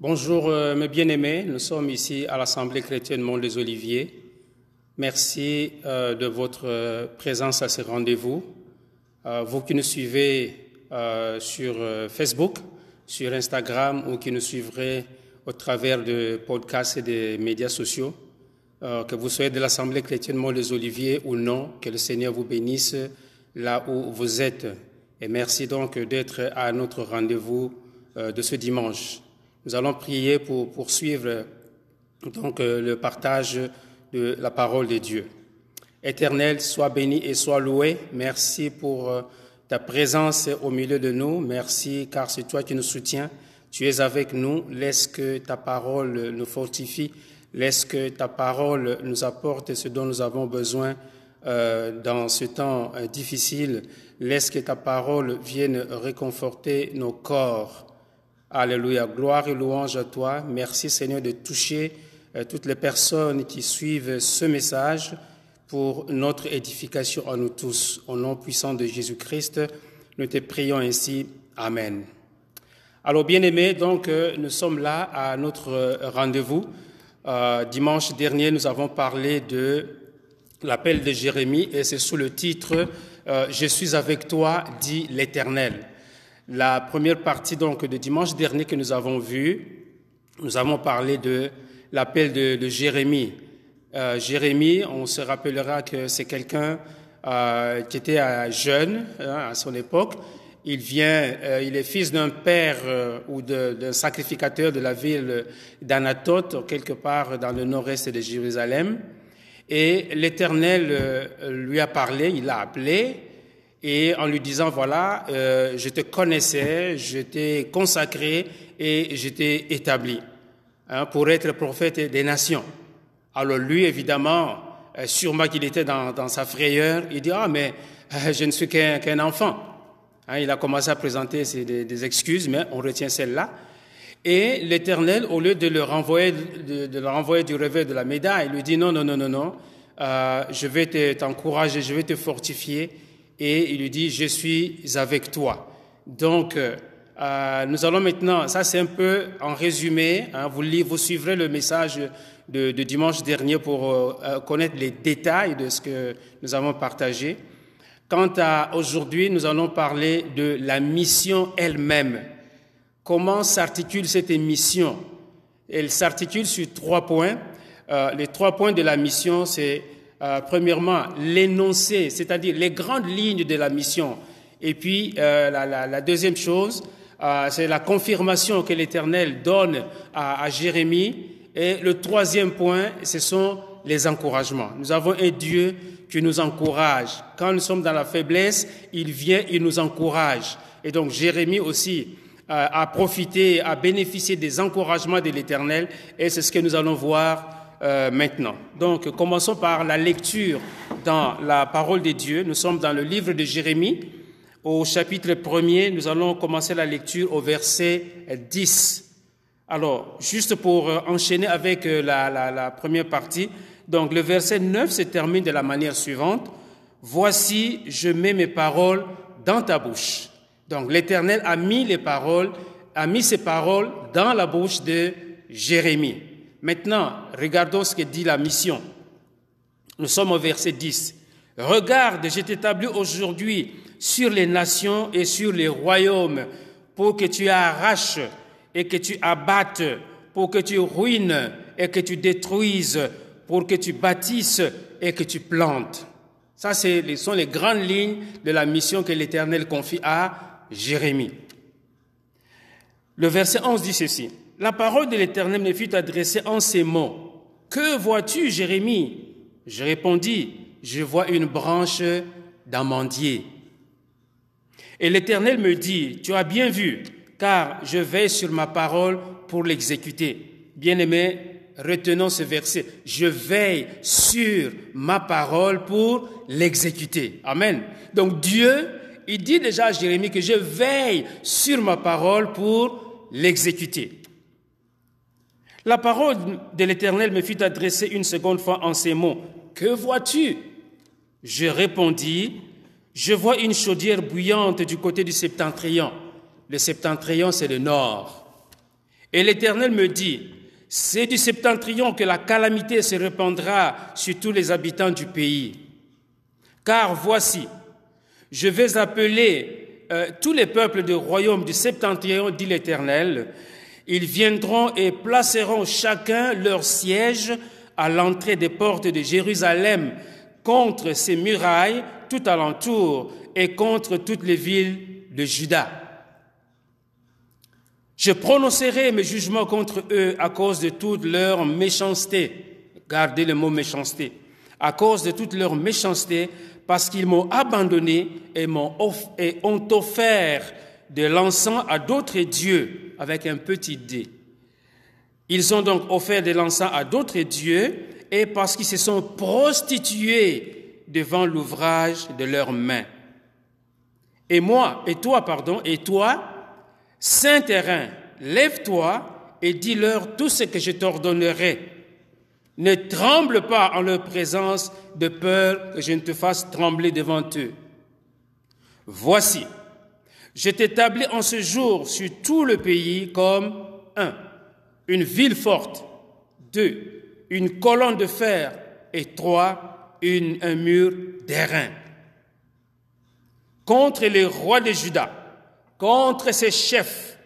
Bonjour euh, mes bien-aimés, nous sommes ici à l'Assemblée chrétienne Mont des Oliviers. Merci euh, de votre euh, présence à ce rendez-vous. vous qui nous suivez sur Facebook, sur Instagram ou qui nous suivrez au travers de podcasts et des médias sociaux, que vous soyez de l'Assemblée chrétienne Mont des Oliviers ou non, que le Seigneur vous bénisse là où vous êtes. Et merci donc d'être à notre rendez-vous de ce dimanche. Nous allons prier pour poursuivre donc euh, le partage de la parole de Dieu. Éternel, sois béni et sois loué. Merci pour euh, ta présence au milieu de nous. Merci car c'est toi qui nous soutiens. Tu es avec nous. Laisse que ta parole nous fortifie. Laisse que ta parole nous apporte ce dont nous avons besoin euh, dans ce temps difficile. Laisse que ta parole vienne réconforter nos corps. Alléluia. Gloire et louange à toi. Merci Seigneur de toucher euh, toutes les personnes qui suivent ce message pour notre édification à nous tous. Au nom puissant de Jésus-Christ, nous te prions ainsi. Amen. Alors bien aimés, donc euh, nous sommes là à notre euh, rendez-vous. dimanche dernier, nous avons parlé de l'appel de Jérémie et c'est sous le titre Je suis avec toi, dit l'Éternel. La première partie donc de dimanche dernier que nous avons vu, nous avons parlé de l'appel de, Jérémie. Euh, Jérémie, on se rappellera que c'est quelqu'un euh, qui était euh, jeune hein, à son époque. Il vient, il est fils d'un père ou d'un sacrificateur de la ville d'Anatote, quelque part dans le nord-est de Jérusalem. Et l'Éternel lui a parlé, il l'a appelé, et en lui disant, voilà, euh, je te connaissais, je t'ai consacré et je t'ai établi hein, pour être prophète des nations. Alors lui, évidemment, euh, sûrement qu'il était dans, dans, sa frayeur, il dit, ah, mais euh, je ne suis qu'un enfant. Hein, il a commencé à présenter des, excuses, mais on retient celle-là. Et l'Éternel, au lieu de le renvoyer, de, le renvoyer du revers de la médaille, il lui dit, non, non, non, non, non, euh, je vais t'encourager, je vais te fortifier et il lui dit, je suis avec toi. Donc, euh, nous allons maintenant, ça c'est un peu en résumé, hein, vous, vous suivrez le message de, dimanche dernier pour euh, euh, connaître les détails de ce que nous avons partagé. Quant à aujourd'hui, nous allons parler de la mission elle-même. Comment s'articule cette mission? Elle s'articule sur trois points. Les trois points de la mission, c'est euh, premièrement, l'énoncé, c'est-à-dire les grandes lignes de la mission. Et puis, euh, la, deuxième chose, euh, c'est la confirmation que l'Éternel donne à, à, Jérémie. Et le troisième point, ce sont les encouragements. Nous avons un Dieu qui nous encourage. Quand nous sommes dans la faiblesse, il vient, il nous encourage. Et donc, Jérémie aussi a profité, a bénéficié des encouragements de l'Éternel. Et c'est ce que nous allons voir euh, maintenant. Donc, commençons par la lecture dans la parole de Dieu. Nous sommes dans le livre de Jérémie. Au chapitre 1 nous allons commencer la lecture au verset 10. Alors, juste pour euh, enchaîner avec euh, la, la, la première partie, donc le verset 9 se termine de la manière suivante. Voici, je mets mes paroles dans ta bouche. Donc l'Éternel a mis les paroles, a mis ses paroles dans la bouche de Jérémie. Maintenant, regardons ce que dit la mission. Nous sommes au verset 10. Regarde, je t'établis aujourd'hui sur les nations et sur les royaumes pour que tu arraches et que tu abattes, pour que tu ruines et que tu détruises, pour que tu bâtisses et que tu plantes. Ça, ce sont les grandes lignes de la mission que l'Éternel confie à Jérémie. Le verset 11 dit ceci la parole de l'Éternel me fut adressée en ces mots. Que vois-tu, Jérémie? Je répondis, je vois une branche d'amandier. Et l'Éternel me dit, tu as bien vu, car je veille sur ma parole pour l'exécuter. Bien-aimé, retenons ce verset. Je veille sur ma parole pour l'exécuter. Amen. Donc Dieu, il dit déjà à Jérémie que je veille sur ma parole pour l'exécuter. La parole de l'Éternel me fut adressée une seconde fois en ces mots. Que vois-tu? Je répondis, je vois une chaudière bouillante du côté du septentrion. Le septentrion, c'est le nord. Et l'Éternel me dit, c'est du septentrion que la calamité se répandra sur tous les habitants du pays. Car voici, je vais appeler euh, tous les peuples du royaume du septentrion, dit l'Éternel. Ils viendront et placeront chacun leur siège à l'entrée des portes de Jérusalem contre ses murailles tout alentour et contre toutes les villes de Juda. Je prononcerai mes jugements contre eux à cause de toute leur méchanceté. Gardez le mot méchanceté. À cause de toute leur méchanceté, parce qu'ils m'ont abandonné et, m'ont ont offert de l'encens à d'autres dieux avec un petit dé. Ils ont donc offert de l'encens à d'autres dieux et parce qu'ils se sont prostitués devant l'ouvrage de leurs mains. Et moi, et toi, pardon, et toi, saint terrain, lève-toi et dis-leur tout ce que je t'ordonnerai. Ne tremble pas en leur présence de peur que je ne te fasse trembler devant eux. Voici, je t'établis en ce jour sur tout le pays comme un, une ville forte, deux, une colonne de fer. Et trois, un mur d'airain. Contre les rois de Juda, contre ses chefs,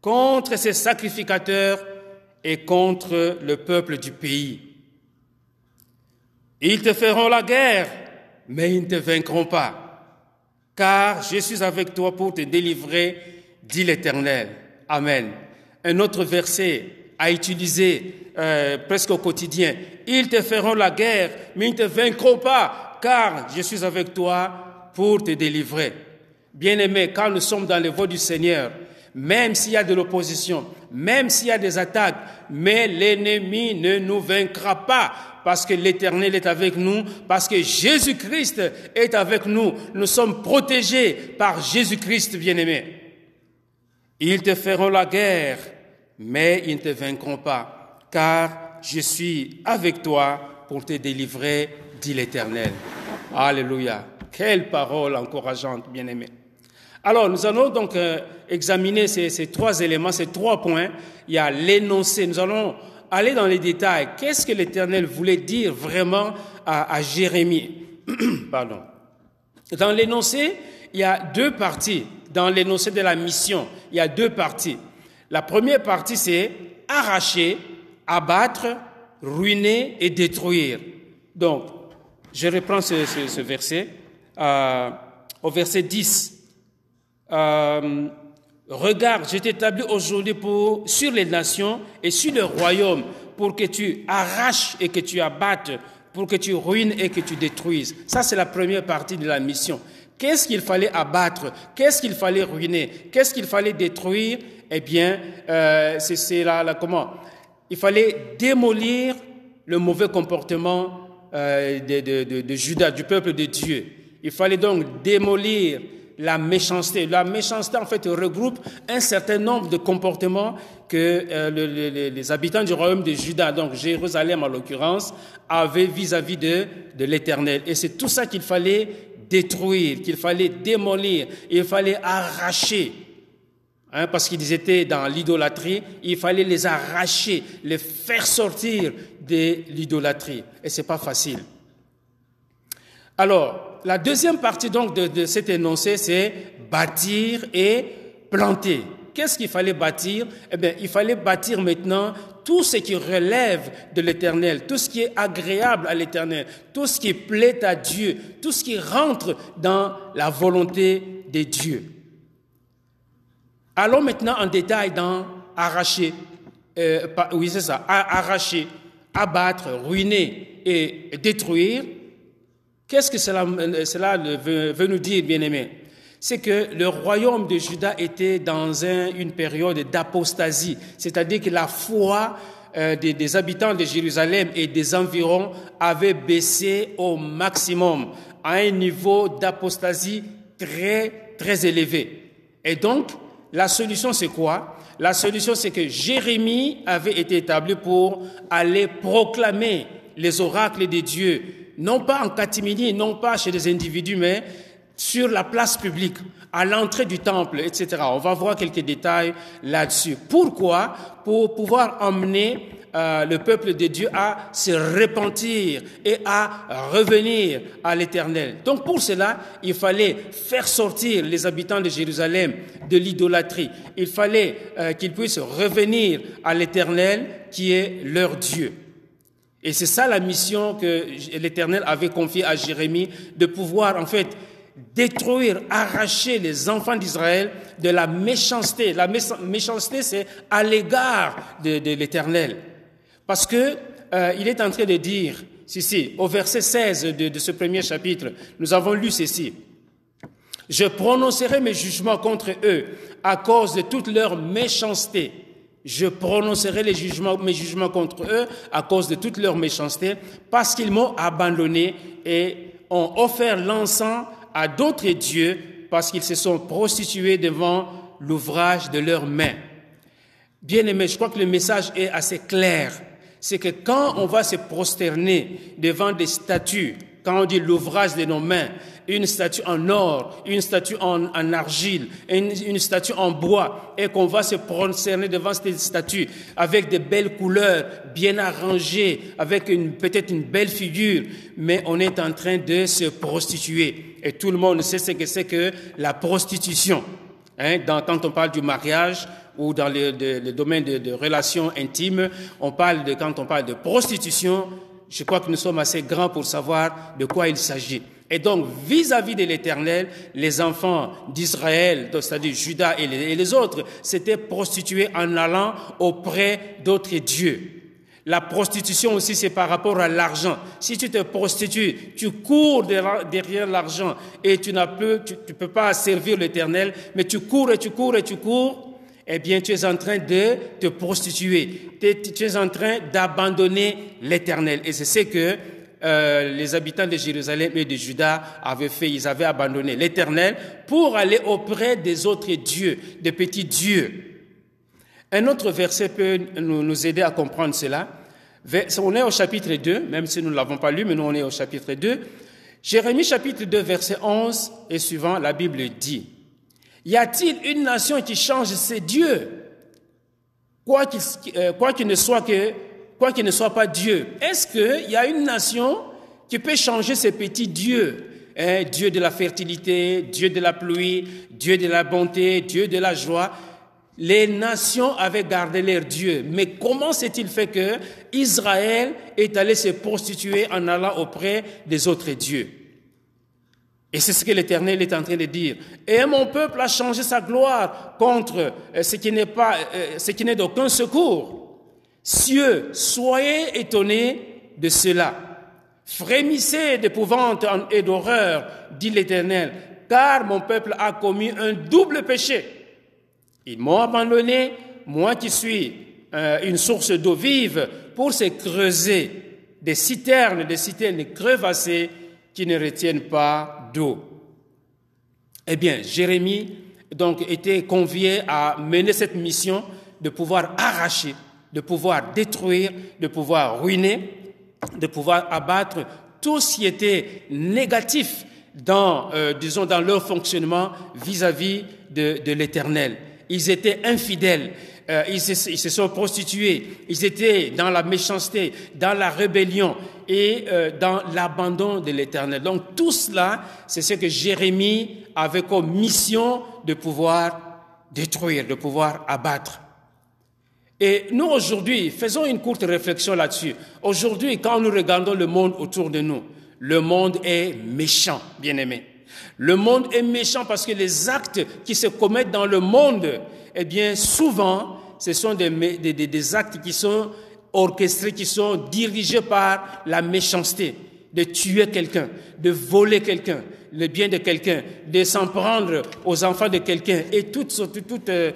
contre ses sacrificateurs. Et contre le peuple du pays. Ils te feront la guerre, mais ils ne te vaincront pas, car je suis avec toi pour te délivrer, dit l'Éternel. Amen. Un autre verset à utiliser euh, presque au quotidien. Ils te feront la guerre, mais ils ne te vaincront pas, car je suis avec toi pour te délivrer. Bien-aimés, quand nous sommes dans les voies du Seigneur, même s'il y a de l'opposition, même s'il y a des attaques, mais l'ennemi ne nous vaincra pas parce que l'Éternel est avec nous, parce que Jésus-Christ est avec nous. Nous sommes protégés par Jésus-Christ, bien-aimé. Ils te feront la guerre, mais ils ne te vaincront pas, car je suis avec toi pour te délivrer, dit l'Éternel. Alléluia. Quelle parole encourageante, bien-aimé. Alors, nous allons donc euh, examiner ces, trois éléments, ces trois points. Il y a l'énoncé. Nous allons aller dans les détails. Qu'est-ce que l'Éternel voulait dire vraiment à, à Jérémie? Pardon. Dans l'énoncé, il y a deux parties. Dans l'énoncé de la mission, il y a deux parties. La première partie, c'est arracher, abattre, ruiner et détruire. Donc, je reprends ce, ce, verset. Euh, au verset 10, euh, regarde, je t'établis aujourd'hui pour, sur les nations et sur le royaume pour que tu arraches et que tu abattes, pour que tu ruines et que tu détruises. Ça, c'est la première partie de la mission. Qu'est-ce qu'il fallait abattre? Qu'est-ce qu'il fallait ruiner? Qu'est-ce qu'il fallait détruire? Eh bien, euh, c'est là, là, comment? Il fallait démolir le mauvais comportement euh, de, de, Judas, du peuple de Dieu. Il fallait donc démolir la méchanceté. La méchanceté, en fait, regroupe un certain nombre de comportements que euh, les habitants du royaume de Juda, donc Jérusalem en l'occurrence, avaient vis-à-vis de, de l'Éternel. Et c'est tout ça qu'il fallait détruire, qu'il fallait démolir, il fallait arracher. Hein, parce qu'ils étaient dans l'idolâtrie, il fallait les arracher, les faire sortir de l'idolâtrie. Et c'est pas facile. Alors, la deuxième partie donc de, cet énoncé, c'est bâtir et planter. Qu'est-ce qu'il fallait bâtir? Eh bien, il fallait bâtir maintenant tout ce qui relève de l'éternel, tout ce qui est agréable à l'éternel, tout ce qui plaît à Dieu, tout ce qui rentre dans la volonté de Dieu. Allons maintenant en détail dans arracher, euh, oui arracher, abattre, ruiner et détruire. Qu'est-ce que cela, veut, nous dire, bien-aimés? C'est que le royaume de Juda était dans une période d'apostasie, c'est-à-dire que la foi euh, des, habitants de Jérusalem et des environs avait baissé au maximum, à un niveau d'apostasie très, très élevé. Et donc, la solution, c'est quoi? La solution, c'est que Jérémie avait été établi pour aller proclamer les oracles des dieux non pas en catimini, non pas chez des individus, mais sur la place publique, à l'entrée du temple, etc. On va voir quelques détails là-dessus. Pourquoi? Pour pouvoir emmener euh, le peuple de Dieu à se repentir et à revenir à l'Éternel. Donc pour cela, il fallait faire sortir les habitants de Jérusalem de l'idolâtrie. Il fallait euh, qu'ils puissent revenir à l'Éternel qui est leur Dieu. Et c'est ça la mission que l'Éternel avait confiée à Jérémie, de pouvoir en fait détruire, arracher les enfants d'Israël de la méchanceté. La méchanceté, c'est à l'égard de, l'Éternel. Parce que euh, il est en train de dire, si, au verset 16 de, de ce premier chapitre, nous avons lu ceci. Je prononcerai mes jugements contre eux à cause de toute leur méchanceté. Je prononcerai mes jugements contre eux à cause de toute leur méchanceté, parce qu'ils m'ont abandonné et ont offert l'encens à d'autres dieux, parce qu'ils se sont prostitués devant l'ouvrage de leurs mains. Bien aimé, je crois que le message est assez clair. C'est que quand on va se prosterner devant des statues, quand on dit l'ouvrage de nos mains, une statue en or, une statue en, argile, une, statue en bois, et qu'on va se prosterner devant cette statue avec de belles couleurs, bien arrangées, avec peut-être une belle figure, mais on est en train de se prostituer. Et tout le monde sait ce que c'est que la prostitution. Hein, quand on parle du mariage ou dans le, domaine de, de relations intimes, on parle de, quand on parle de prostitution, je crois que nous sommes assez grands pour savoir de quoi il s'agit. Et donc, vis-à-vis de l'Éternel, les enfants d'Israël, c'est-à-dire Judas et les, autres, s'étaient prostitués en allant auprès d'autres dieux. La prostitution aussi, c'est par rapport à l'argent. Si tu te prostitues, tu cours derrière l'argent et tu n'as plus, tu peux pas servir l'Éternel, mais tu cours et tu cours et tu cours eh bien, tu es en train de te prostituer. Tu es en train d'abandonner l'éternel. Et c'est ce que euh, les habitants de Jérusalem et de Juda avaient fait. Ils avaient abandonné l'éternel pour aller auprès des autres dieux, des petits dieux. Un autre verset peut nous, nous aider à comprendre cela. On est au chapitre 2, même si nous ne l'avons pas lu, mais nous on est au chapitre 2. Jérémie chapitre 2, verset 11 et suivant, la Bible dit, y a-t-il une nation qui change ses dieux, quoi qu'il euh, ne soit que, quoi qu'il ne soit pas Dieu Est-ce qu'il y a une nation qui peut changer ses petits dieux? Hein? Dieu de la fertilité, Dieu de la pluie, Dieu de la bonté, Dieu de la joie. Les nations avaient gardé leur Dieu. Mais comment s'est-il fait que Israël est allé se prostituer en allant auprès des autres dieux? Et c'est ce que l'Éternel est en train de dire. Et mon peuple a changé sa gloire contre euh, ce qui n'est pas, euh, ce qui n'est d'aucun secours. Cieux, soyez étonnés de cela. Frémissez d'épouvante et d'horreur, dit l'Éternel, car mon peuple a commis un double péché. Ils m'ont abandonné, moi qui suis euh, une source d'eau vive, pour se creuser des citernes, des citernes crevassées qui ne retiennent pas d'eau. Eh bien, Jérémie donc était convié à mener cette mission de pouvoir arracher, de pouvoir détruire, de pouvoir ruiner, de pouvoir abattre tout ce qui était négatif dans, euh, disons, dans leur fonctionnement vis-à-vis de, de l'Éternel. Ils étaient infidèles. Euh, ils, se, sont prostitués, ils étaient dans la méchanceté, dans la rébellion et euh, dans l'abandon de l'Éternel. Donc tout cela, c'est ce que Jérémie avait comme mission de pouvoir détruire, de pouvoir abattre. Et nous aujourd'hui, faisons une courte réflexion là-dessus. Aujourd'hui, quand nous regardons le monde autour de nous, le monde est méchant, bien aimé. Le monde est méchant parce que les actes qui se commettent dans le monde, eh bien, souvent, ce sont des, actes qui sont orchestrés, qui sont dirigés par la méchanceté, de tuer quelqu'un, de voler quelqu'un, le bien de quelqu'un, de s'en prendre aux enfants de quelqu'un et toutes sortes, toutes, euh,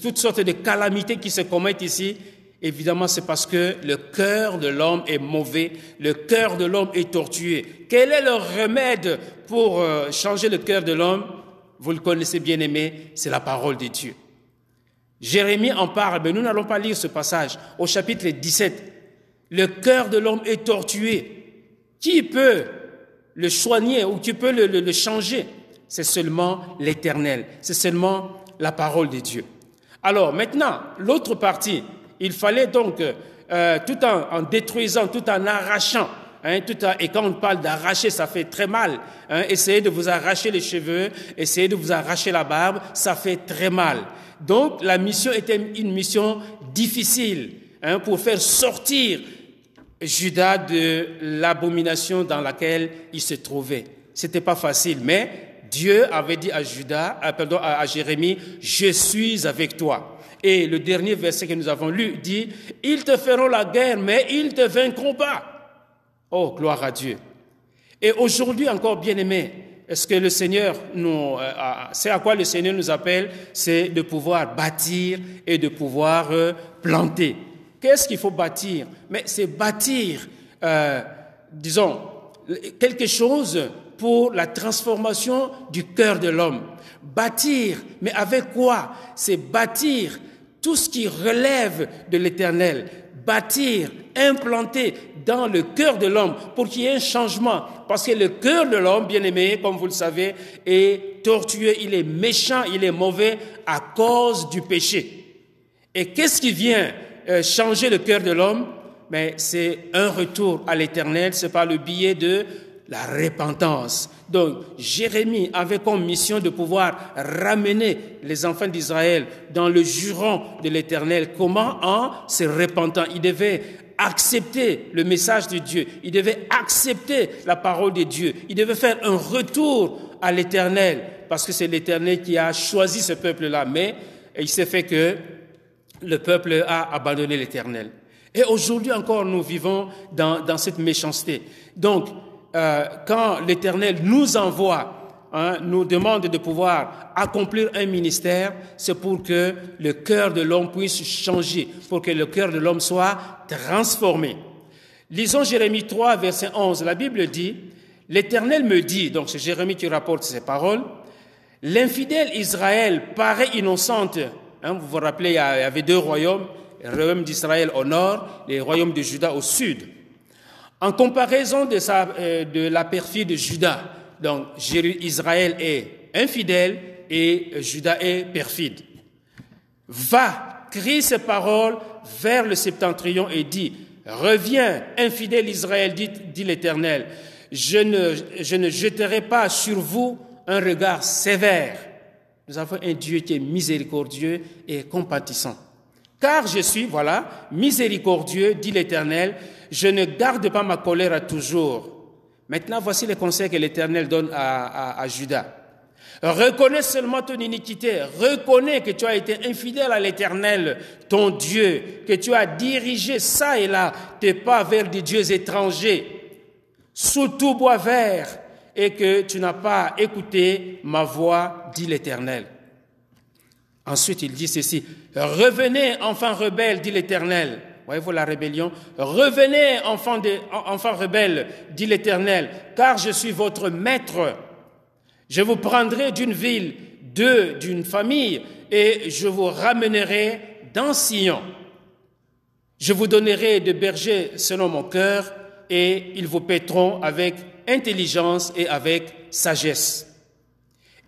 toutes sortes de calamités qui se commettent ici. Évidemment, c'est parce que le cœur de l'homme est mauvais, le cœur de l'homme est tortué. Quel est le remède pour euh, changer le cœur de l'homme? Vous le connaissez bien aimé, c'est la parole de Dieu. Jérémie en parle, mais nous n'allons pas lire ce passage. Au chapitre 17, le cœur de l'homme est tortué. Qui peut le soigner ou qui peut le, changer? C'est seulement l'Éternel, c'est seulement la parole de Dieu. Alors maintenant, l'autre partie, il fallait donc, euh, tout en, détruisant, tout en arrachant, hein, et quand on parle d'arracher, ça fait très mal. Hein, essayez de vous arracher les cheveux, essayez de vous arracher la barbe, ça fait très mal. Donc la mission était une mission difficile hein, pour faire sortir Judas de l'abomination dans laquelle il se trouvait. C'était pas facile, mais Dieu avait dit à Judas, pardon, à Jérémie, je suis avec toi. Et le dernier verset que nous avons lu dit, ils te feront la guerre, mais ils te vaincront pas. Oh, gloire à Dieu. Et aujourd'hui encore, bien aimé, est-ce que le Seigneur nous, euh, c'est à quoi le Seigneur nous appelle, c'est de pouvoir bâtir et de pouvoir euh, planter. Qu'est-ce qu'il faut bâtir? Mais c'est bâtir, euh, disons, quelque chose pour la transformation du cœur de l'homme. Bâtir, mais avec quoi? C'est bâtir tout ce qui relève de l'éternel. Bâtir, implanter dans le cœur de l'homme pour qu'il y ait un changement. Parce que le cœur de l'homme, bien aimé, comme vous le savez, est tortueux, il est méchant, il est mauvais à cause du péché. Et qu'est-ce qui vient euh, changer le cœur de l'homme, mais c'est un retour à l'éternel, c'est par le biais de la repentance. Donc, Jérémie avait comme mission de pouvoir ramener les enfants d'Israël dans le juron de l'éternel. Comment En se repentant. Il devait accepter le message de Dieu. Il devait accepter la parole de Dieu. Il devait faire un retour à l'éternel parce que c'est l'éternel qui a choisi ce peuple-là. Mais il s'est fait que le peuple a abandonné l'Éternel. Et aujourd'hui encore, nous vivons dans, dans cette méchanceté. Donc, euh, quand l'Éternel nous envoie, hein, nous demande de pouvoir accomplir un ministère, c'est pour que le cœur de l'homme puisse changer, pour que le cœur de l'homme soit transformé. Lisons Jérémie 3, verset 11. La Bible dit, L'Éternel me dit, donc c'est Jérémie qui rapporte ces paroles, l'infidèle Israël paraît innocente Hein, vous vous rappelez, il y avait deux royaumes, le royaume d'Israël au nord et le royaume de Juda au sud. En comparaison de, euh, de la perfide de Juda, donc Israël est infidèle et Juda est perfide. Va, crie ces paroles vers le septentrion et dit, reviens, infidèle Israël, dit, dit l'Éternel, je ne, je ne jeterai pas sur vous un regard sévère nous avons un Dieu qui est miséricordieux et compatissant. Car je suis, voilà, miséricordieux, dit l'Éternel, je ne garde pas ma colère à toujours. Maintenant, voici les conseils que l'Éternel donne à, à, Judas. Reconnais seulement ton iniquité, reconnais que tu as été infidèle à l'Éternel, ton Dieu, que tu as dirigé ça et là tes pas vers des dieux étrangers, sous tout bois vert, et que tu n'as pas écouté ma voix, dit l'Éternel. Ensuite, il dit ceci, revenez, enfants rebelles, dit l'Éternel. Voyez-vous la rébellion? Revenez, enfants, de, enfants rebelles, dit l'Éternel, car je suis votre maître. Je vous prendrai d'une ville, deux d'une famille, et je vous ramènerai dans Sion. Je vous donnerai de bergers selon mon cœur, et ils vous paîtront avec intelligence et avec sagesse.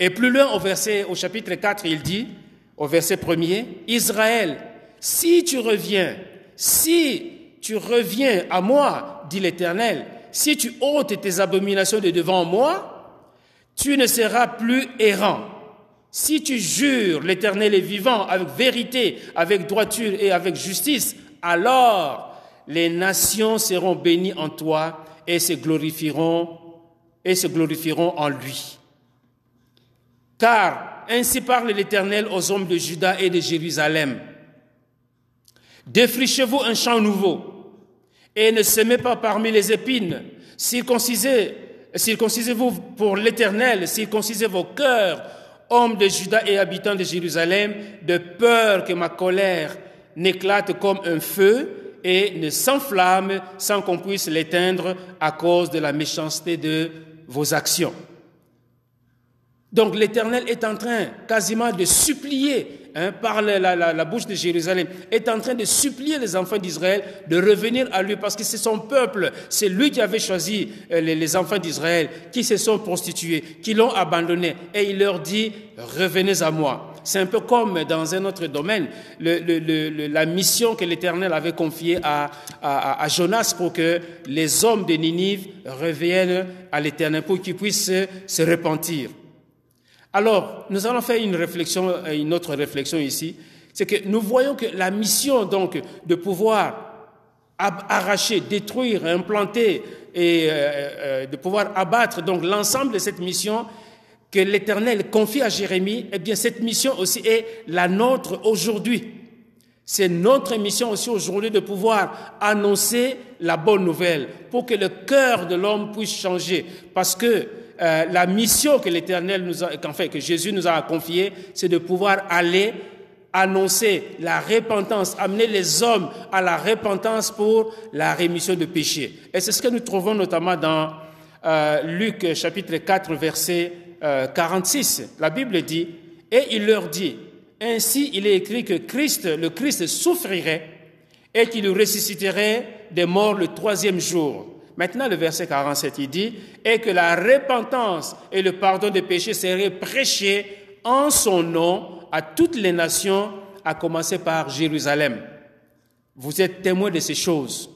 Et plus loin au verset, au chapitre 4, il dit, au verset premier, Israël, si tu reviens, si tu reviens à moi, dit l'Éternel, si tu ôtes tes abominations de devant moi, tu ne seras plus errant. Si tu jures l'Éternel est vivant avec vérité, avec droiture et avec justice, alors les nations seront bénies en toi et se glorifieront et se glorifieront en lui. Car ainsi parle l'Éternel aux hommes de Juda et de Jérusalem. Défrichez-vous un champ nouveau et ne semez pas parmi les épines. Circoncisez, circoncisez-vous pour l'Éternel, circoncisez vos cœurs, hommes de Juda et habitants de Jérusalem, de peur que ma colère n'éclate comme un feu et ne s'enflamme sans qu'on puisse l'éteindre à cause de la méchanceté de vos actions. Donc l'Éternel est en train quasiment de supplier hein, par la, bouche de Jérusalem, est en train de supplier les enfants d'Israël de revenir à lui parce que c'est son peuple, c'est lui qui avait choisi euh, les, enfants d'Israël, qui se sont prostitués, qui l'ont abandonné. Et il leur dit, revenez à moi. C'est un peu comme dans un autre domaine, la mission que l'Éternel avait confiée à, Jonas pour que les hommes de Ninive reviennent à l'Éternel, pour qu'ils puissent se repentir. Alors, nous allons faire une réflexion, euh, une autre réflexion ici. C'est que nous voyons que la mission, donc, de pouvoir arracher, détruire, implanter et euh, euh, de pouvoir abattre donc l'ensemble de cette mission que l'Éternel confie à Jérémie, eh bien cette mission aussi est la nôtre aujourd'hui. C'est notre mission aussi aujourd'hui de pouvoir annoncer la bonne nouvelle pour que le cœur de l'homme puisse changer. Parce que euh, la mission que l'Éternel nous a, que Jésus nous a confiée, c'est de pouvoir aller annoncer la repentance, amener les hommes à la repentance pour la rémission de péchés. Et c'est ce que nous trouvons notamment dans euh, Luc chapitre 4 verset 46. Euh, la Bible dit, et il leur dit, ainsi il est écrit que Christ, le Christ souffrirait et qu'il ressusciterait des morts le troisième jour. Maintenant, le verset 47, il dit, et que la repentance et le pardon des péchés seraient prêchés en son nom à toutes les nations, à commencer par Jérusalem. Vous êtes témoins de ces choses.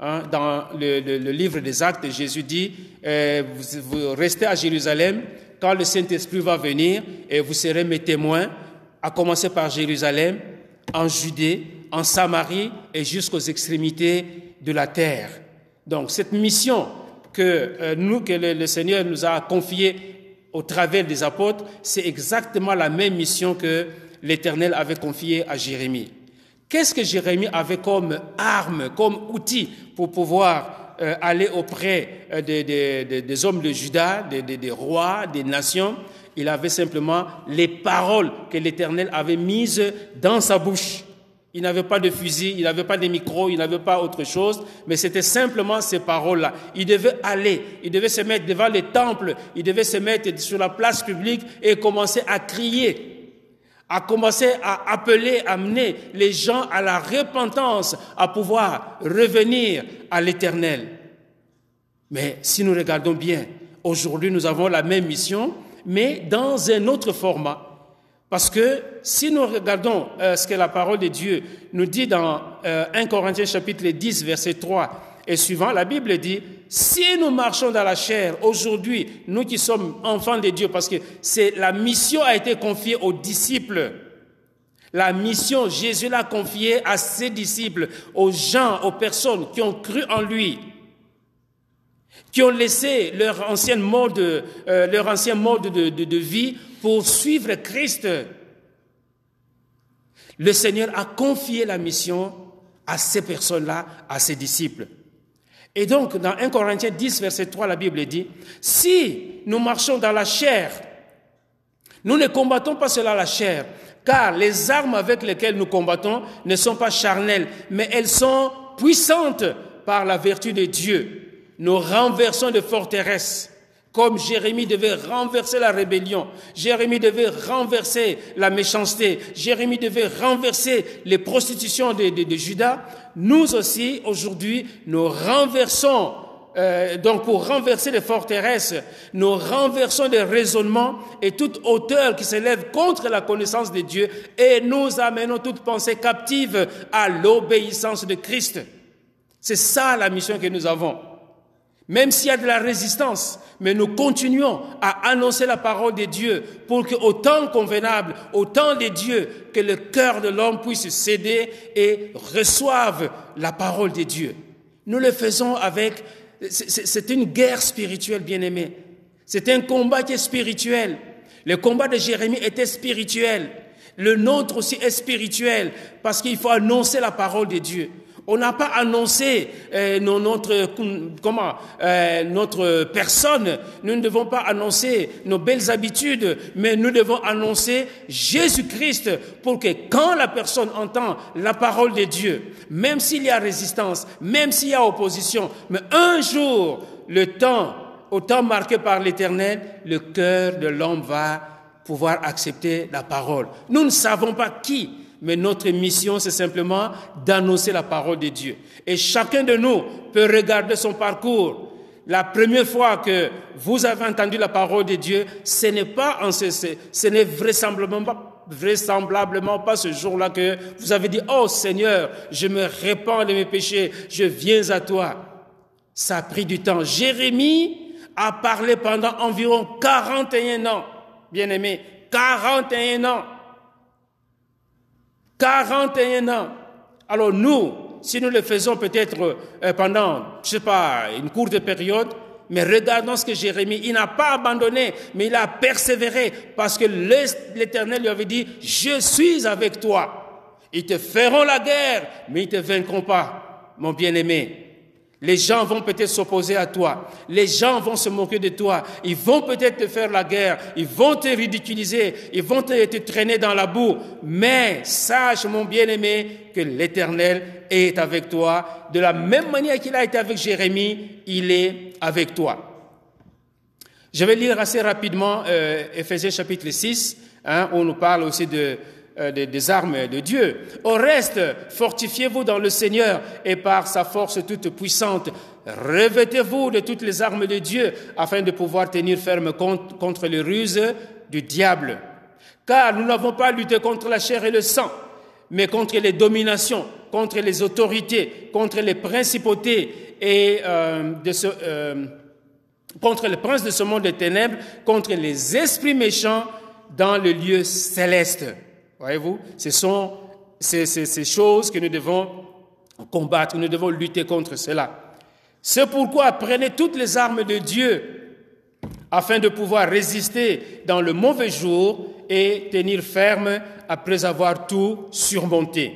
Hein. Dans le, livre des Actes, Jésus dit, euh, vous, restez à Jérusalem quand le Saint-Esprit va venir et vous serez mes témoins, à commencer par Jérusalem, en Judée, en Samarie et jusqu'aux extrémités de la terre. Donc cette mission que euh, nous, que le, Seigneur nous a confiée au travers des apôtres, c'est exactement la même mission que l'Éternel avait confiée à Jérémie. Qu'est-ce que Jérémie avait comme arme, comme outil pour pouvoir euh, aller auprès euh, des, hommes de Juda, des rois, des nations? Il avait simplement les paroles que l'Éternel avait mises dans sa bouche. Il n'avait pas de fusil, il n'avait pas de micro, il n'avait pas autre chose, mais c'était simplement ces paroles-là. Il devait aller, il devait se mettre devant les temples, il devait se mettre sur la place publique et commencer à crier, à commencer à appeler, à amener les gens à la repentance, à pouvoir revenir à l'éternel. Mais si nous regardons bien, aujourd'hui nous avons la même mission, mais dans un autre format. Parce que si nous regardons euh, ce que la parole de Dieu nous dit dans 1 euh, Corinthiens chapitre 10 verset 3 et suivant, la Bible dit, si nous marchons dans la chair aujourd'hui, nous qui sommes enfants de Dieu, parce que c'est la mission a été confiée aux disciples. La mission, Jésus l'a confiée à ses disciples, aux gens, aux personnes qui ont cru en lui, qui ont laissé leur ancien mode, euh, leur ancien mode de, de vie pour suivre Christ. Le Seigneur a confié la mission à ces personnes-là, à ses disciples. Et donc, dans 1 Corinthiens 10, verset 3, la Bible dit, si nous marchons dans la chair, nous ne combattons pas cela la chair, car les armes avec lesquelles nous combattons ne sont pas charnelles, mais elles sont puissantes par la vertu de Dieu. Nous renversons de forteresses comme Jérémie devait renverser la rébellion, Jérémie devait renverser la méchanceté, Jérémie devait renverser les prostitutions de, de, Judas, nous aussi, aujourd'hui, nous renversons, euh, donc pour renverser les forteresses, nous renversons les raisonnements et toute hauteur qui s'élève contre la connaissance de Dieu et nous amenons toute pensée captive à l'obéissance de Christ. C'est ça la mission que nous avons. Même s'il y a de la résistance, mais nous continuons à annoncer la parole de Dieu pour que, au temps convenable, au temps de Dieu, que le cœur de l'homme puisse céder et reçoive la parole de Dieu. Nous le faisons avec, c'est une guerre spirituelle, bien aimée. C'est un combat qui est spirituel. Le combat de Jérémie était spirituel. Le nôtre aussi est spirituel parce qu'il faut annoncer la parole de Dieu. On n'a pas annoncé euh, notre, comment, euh, notre personne. Nous ne devons pas annoncer nos belles habitudes, mais nous devons annoncer Jésus-Christ pour que quand la personne entend la parole de Dieu, même s'il y a résistance, même s'il y a opposition, mais un jour, le temps au temps marqué par l'Éternel, le cœur de l'homme va pouvoir accepter la parole. Nous ne savons pas qui, mais notre mission, c'est simplement d'annoncer la parole de Dieu. Et chacun de nous peut regarder son parcours. La première fois que vous avez entendu la parole de Dieu, ce n'est pas en ce, ce n'est vraisemblablement pas, vraisemblablement pas ce jour-là que vous avez dit, oh Seigneur, je me répands de mes péchés, je viens à toi. Ça a pris du temps. Jérémie a parlé pendant environ 41 ans, bien aimé, 41 ans. 41 ans. Alors nous, si nous le faisons peut-être euh, pendant, je sais pas, une courte période, mais regardons ce que Jérémie, il n'a pas abandonné, mais il a persévéré parce que l'Éternel lui avait dit, je suis avec toi. Ils te feront la guerre, mais ils ne te vaincront pas, mon bien-aimé. Les gens vont peut-être s'opposer à toi. Les gens vont se moquer de toi. Ils vont peut-être te faire la guerre. Ils vont te ridiculiser. Ils vont te, traîner dans la boue. Mais sache, mon bien-aimé, que l'Éternel est avec toi. De la même manière qu'il a été avec Jérémie, il est avec toi. Je vais lire assez rapidement euh, Ephésiens chapitre 6, hein, où on nous parle aussi de, euh, des, armes de Dieu. Au reste, fortifiez-vous dans le Seigneur et par sa force toute puissante. Revêtez-vous de toutes les armes de Dieu afin de pouvoir tenir ferme contre, les ruses du diable. Car nous n'avons pas lutté contre la chair et le sang, mais contre les dominations, contre les autorités, contre les principautés et euh, de ce, euh, contre les princes de ce monde des ténèbres, contre les esprits méchants dans le lieu céleste. Voyez-vous, ce sont ces, choses que nous devons combattre, nous devons lutter contre cela. C'est pourquoi prenez toutes les armes de Dieu afin de pouvoir résister dans le mauvais jour et tenir ferme après avoir tout surmonté.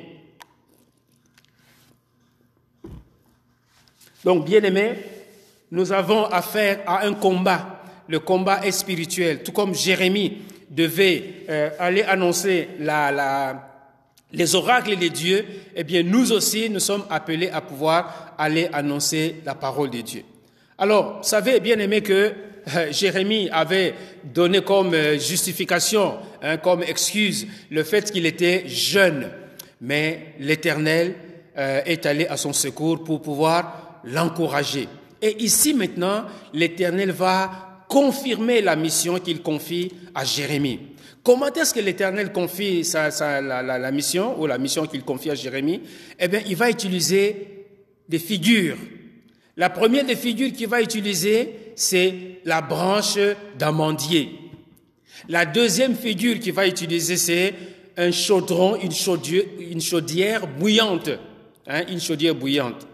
Donc, bien aimés, nous avons affaire à un combat. Le combat est spirituel, tout comme Jérémie devait euh, aller annoncer les oracles des dieux, eh bien nous aussi, nous sommes appelés à pouvoir aller annoncer la parole de Dieu. Alors, savez bien aimé que euh, Jérémie avait donné comme euh, justification, hein, comme excuse, le fait qu'il était jeune. Mais l'Éternel est allé à son secours pour pouvoir l'encourager. Et ici maintenant, l'Éternel va confirmer la mission qu'il confie à Jérémie. Comment est-ce que l'Éternel confie sa, la, mission ou la mission qu'il confie à Jérémie? Eh bien, il va utiliser des figures. La première des figures qu'il va utiliser, c'est la branche d'amandier. La deuxième figure qu'il va utiliser, c'est un chaudron, une chaudière, une chaudière bouillante. Hein, une chaudière bouillante.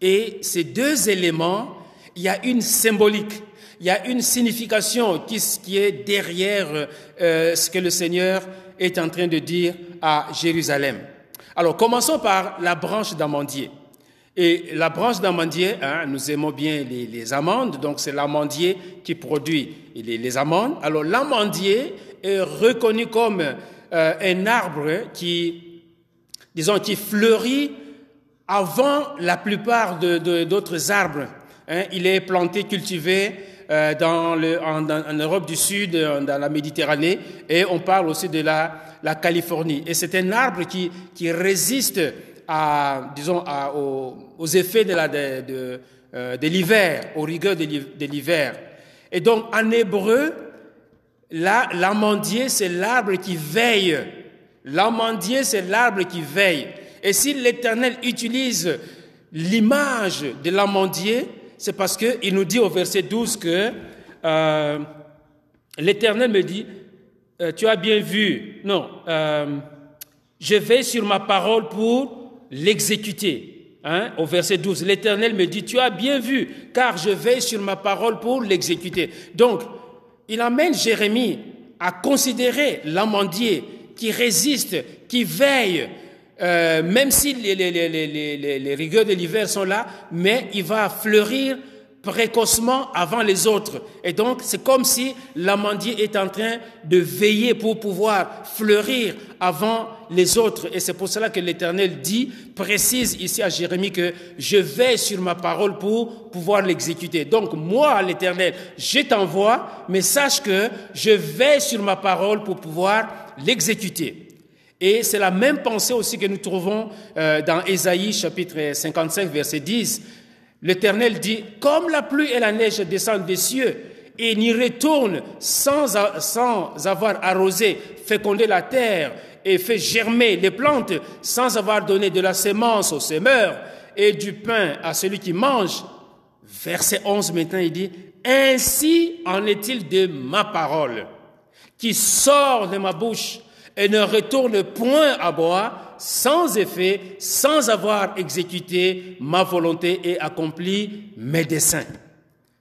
Et ces deux éléments, il y a une symbolique il y a une signification qui, est derrière euh, ce que le Seigneur est en train de dire à Jérusalem. Alors, commençons par la branche d'amandier. Et la branche d'amandier, hein, nous aimons bien les, amandes, donc c'est l'amandier qui produit les, amandes. Alors, l'amandier est reconnu comme euh, un arbre qui, disons, qui fleurit avant la plupart d'autres arbres. Hein. Il est planté, cultivé euh, dans en, Europe du Sud, euh, dans la Méditerranée, et on parle aussi de la, Californie. Et c'est un arbre qui, qui résiste à, disons, aux, effets euh, de l'hiver, aux rigueurs de l'hiver. Et donc, en hébreu, l'amandier, c'est l'arbre qui veille. L'amandier, c'est l'arbre qui veille. Et si l'Éternel utilise l'image de l'amandier, c'est parce qu'il nous dit au verset 12 que euh, l'Éternel me dit, euh, tu as bien vu, non, euh, je vais sur ma parole pour l'exécuter. Hein, au verset 12, l'Éternel me dit, tu as bien vu, car je vais sur ma parole pour l'exécuter. Donc, il amène Jérémie à considérer l'amandier qui résiste, qui veille, euh, même si les, les, rigueurs de l'hiver sont là, mais il va fleurir précocement avant les autres. Et donc, c'est comme si l'amandier est en train de veiller pour pouvoir fleurir avant les autres. Et c'est pour cela que l'Éternel dit, précise ici à Jérémie que je vais sur ma parole pour pouvoir l'exécuter. Donc, moi, l'Éternel, je t'envoie, mais sache que je vais sur ma parole pour pouvoir l'exécuter. Et c'est la même pensée aussi que nous trouvons euh, dans Ésaïe chapitre 55 verset 10 L'Éternel dit, comme la pluie et la neige descendent des cieux et n'y retournent sans, sans avoir arrosé, fécondé la terre et fait germer les plantes, sans avoir donné de la sémence aux semeurs et du pain à celui qui mange. Verset 11 maintenant, il dit, Ainsi en est-il de ma parole, qui sort de ma bouche et ne retourne point à boire, sans effet, sans avoir exécuté ma volonté et accompli mes desseins.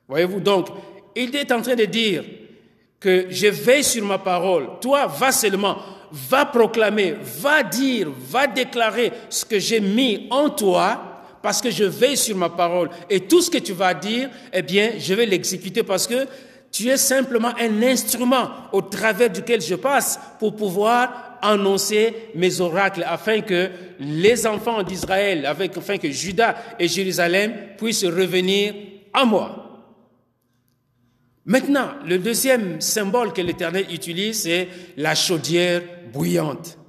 Voyez-vous donc, il est en train de dire que je veille sur ma parole. Toi, va seulement, va proclamer, va dire, va déclarer ce que j'ai mis en toi parce que je veille sur ma parole. Et tout ce que tu vas dire, eh bien, je vais l'exécuter parce que tu es simplement un instrument au travers duquel je passe pour pouvoir annoncer mes oracles afin que les enfants d'Israël, afin que Judas et Jérusalem puissent revenir à moi. Maintenant, le deuxième symbole que l'Éternel utilise, c'est la chaudière bouillante.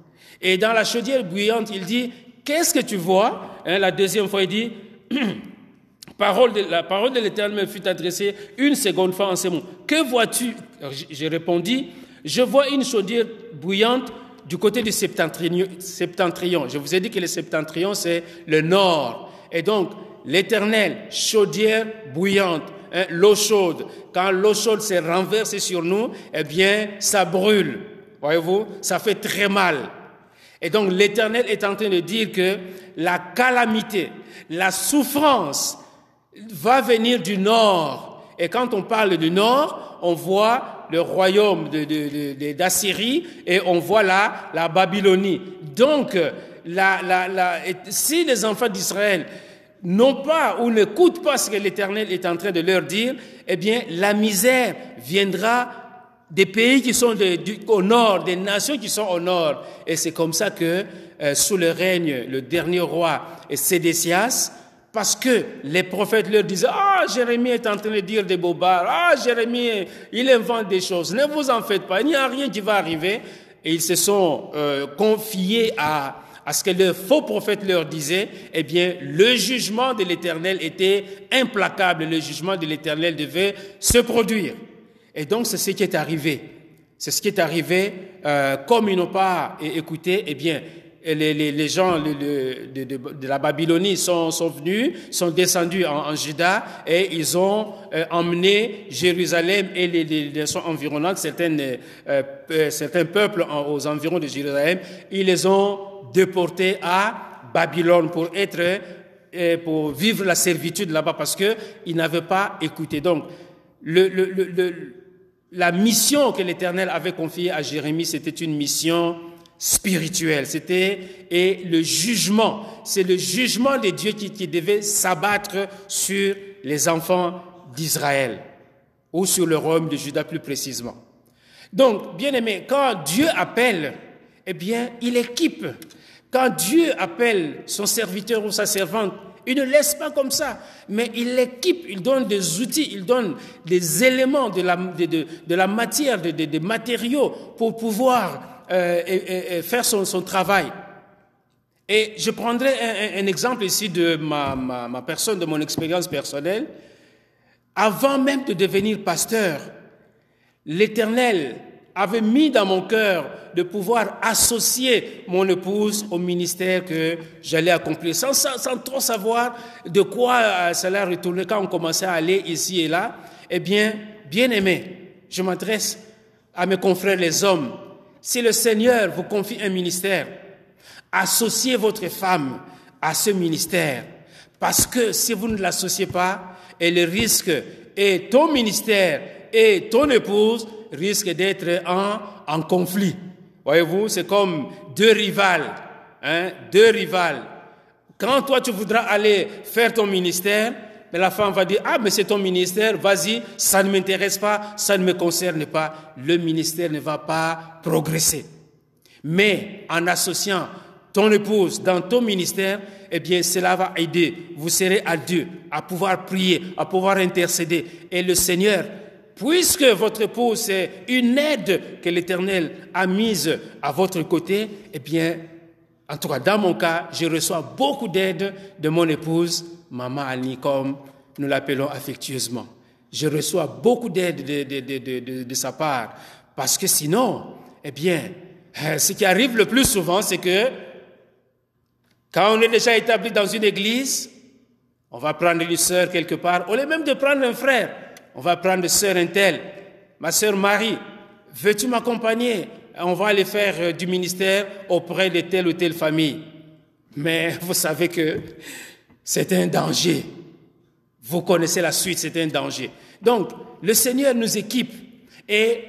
Et dans la chaudière bouillante, il dit, qu'est-ce que tu vois? Hein, La deuxième fois, il dit, parole de, la parole de l'Éternel me fut adressée une seconde fois en ces mots. Que vois-tu? J'ai répondu, je vois une chaudière bouillante du côté du septentrion. Je vous ai dit que le septentrion, c'est le nord. Et donc, l'éternel, chaudière bouillante, hein, l'eau chaude. Quand l'eau chaude s'est renversée sur nous, eh bien, ça brûle. Voyez-vous, ça fait très mal. Et donc, l'éternel est en train de dire que la calamité, la souffrance va venir du nord. Et quand on parle du nord, on voit le royaume d'Assyrie et on voit là la Babylonie. Donc, si les enfants d'Israël n'ont pas ou n'écoutent pas ce que l'Éternel est en train de leur dire, eh bien, la misère viendra des pays qui sont au nord, des nations qui sont au nord. Et c'est comme ça que, euh, sous le règne, le dernier roi, Sédécias, parce que les prophètes leur disaient, ah, Jérémie est en train de dire des bobards, ah, Jérémie, il invente des choses, ne vous en faites pas, il n'y a rien qui va arriver. Et ils se sont euh, confiés à, ce que le faux prophète leur disait, eh bien, le jugement de l'Éternel était implacable, le jugement de l'Éternel devait se produire. Et donc, c'est ce qui est arrivé. C'est ce qui est arrivé, euh, comme ils n'ont pas écouté, eh bien, les, gens de, la Babylonie sont, sont, venus, sont descendus en, en Juda et ils ont euh, emmené Jérusalem et les, les nations environnantes, certaines, euh, euh, certains peuples aux environs de Jérusalem, ils les ont déportés à Babylone pour être pour vivre la servitude là-bas parce que ils n'avaient pas écouté. Donc, la mission que l'Éternel avait confiée à Jérémie, c'était une mission spirituel. C'était et le jugement, c'est le jugement de Dieu qui, devait s'abattre sur les enfants d'Israël ou sur le royaume de Juda plus précisément. Donc, bien aimé, quand Dieu appelle, eh bien, il équipe. Quand Dieu appelle son serviteur ou sa servante, il ne laisse pas comme ça, mais il l'équipe, il donne des outils, il donne des éléments de la, de, de, la matière, des de, de matériaux pour pouvoir euh, et, faire son, travail. Et je prendrai un, exemple ici de ma, ma, ma personne, de mon expérience personnelle. Avant même de devenir pasteur, l'Éternel avait mis dans mon cœur de pouvoir associer mon épouse au ministère que j'allais accomplir, sans, sans, sans, trop savoir de quoi euh, cela retournait quand on commençait à aller ici et là. Eh bien, bien aimé, je m'adresse à mes confrères les hommes si le Seigneur vous confie un ministère, associez votre femme à ce ministère. Parce que si vous ne l'associez pas, elle risque, et ton ministère et ton épouse risquent d'être en, en conflit. Voyez-vous, c'est comme deux rivales, hein, deux rivales. Quand toi tu voudras aller faire ton ministère, Et la femme va dire, ah, mais c'est ton ministère, vas-y, ça ne m'intéresse pas, ça ne me concerne pas. Le ministère ne va pas progresser. Mais en associant ton épouse dans ton ministère, eh bien, cela va aider. Vous serez à Dieu, à pouvoir prier, à pouvoir intercéder. Et le Seigneur, puisque votre épouse est une aide que l'Éternel a mise à votre côté, eh bien, en tout cas, dans mon cas, je reçois beaucoup d'aide de mon épouse, Maman Annie, comme nous l'appelons affectueusement. Je reçois beaucoup d'aide de, de, de, de, sa part. Parce que sinon, eh bien, euh, ce qui arrive le plus souvent, c'est que quand on est déjà établi dans une église, on va prendre une sœur quelque part, au lieu même de prendre un frère, on va prendre sœur Intel, ma sœur Marie, veux-tu m'accompagner? On va aller faire euh, du ministère auprès de telle ou telle famille. Mais vous savez que c'est un danger. Vous connaissez la suite, c'est un danger. Donc, le Seigneur nous équipe et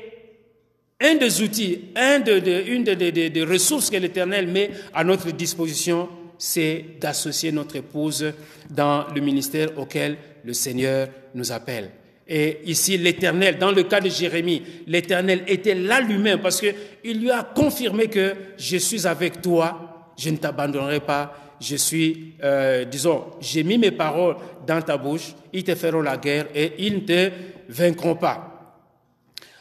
un des outils, un de, une des ressources que l'Éternel met à notre disposition, c'est d'associer notre épouse dans le ministère auquel le Seigneur nous appelle. Et ici, l'Éternel, dans le cas de Jérémie, l'Éternel était là lui-même parce qu'il lui a confirmé que je suis avec toi, je ne t'abandonnerai pas, je suis, euh, disons, j'ai mis mes paroles dans ta bouche, ils te feront la guerre et ils ne te vaincront pas.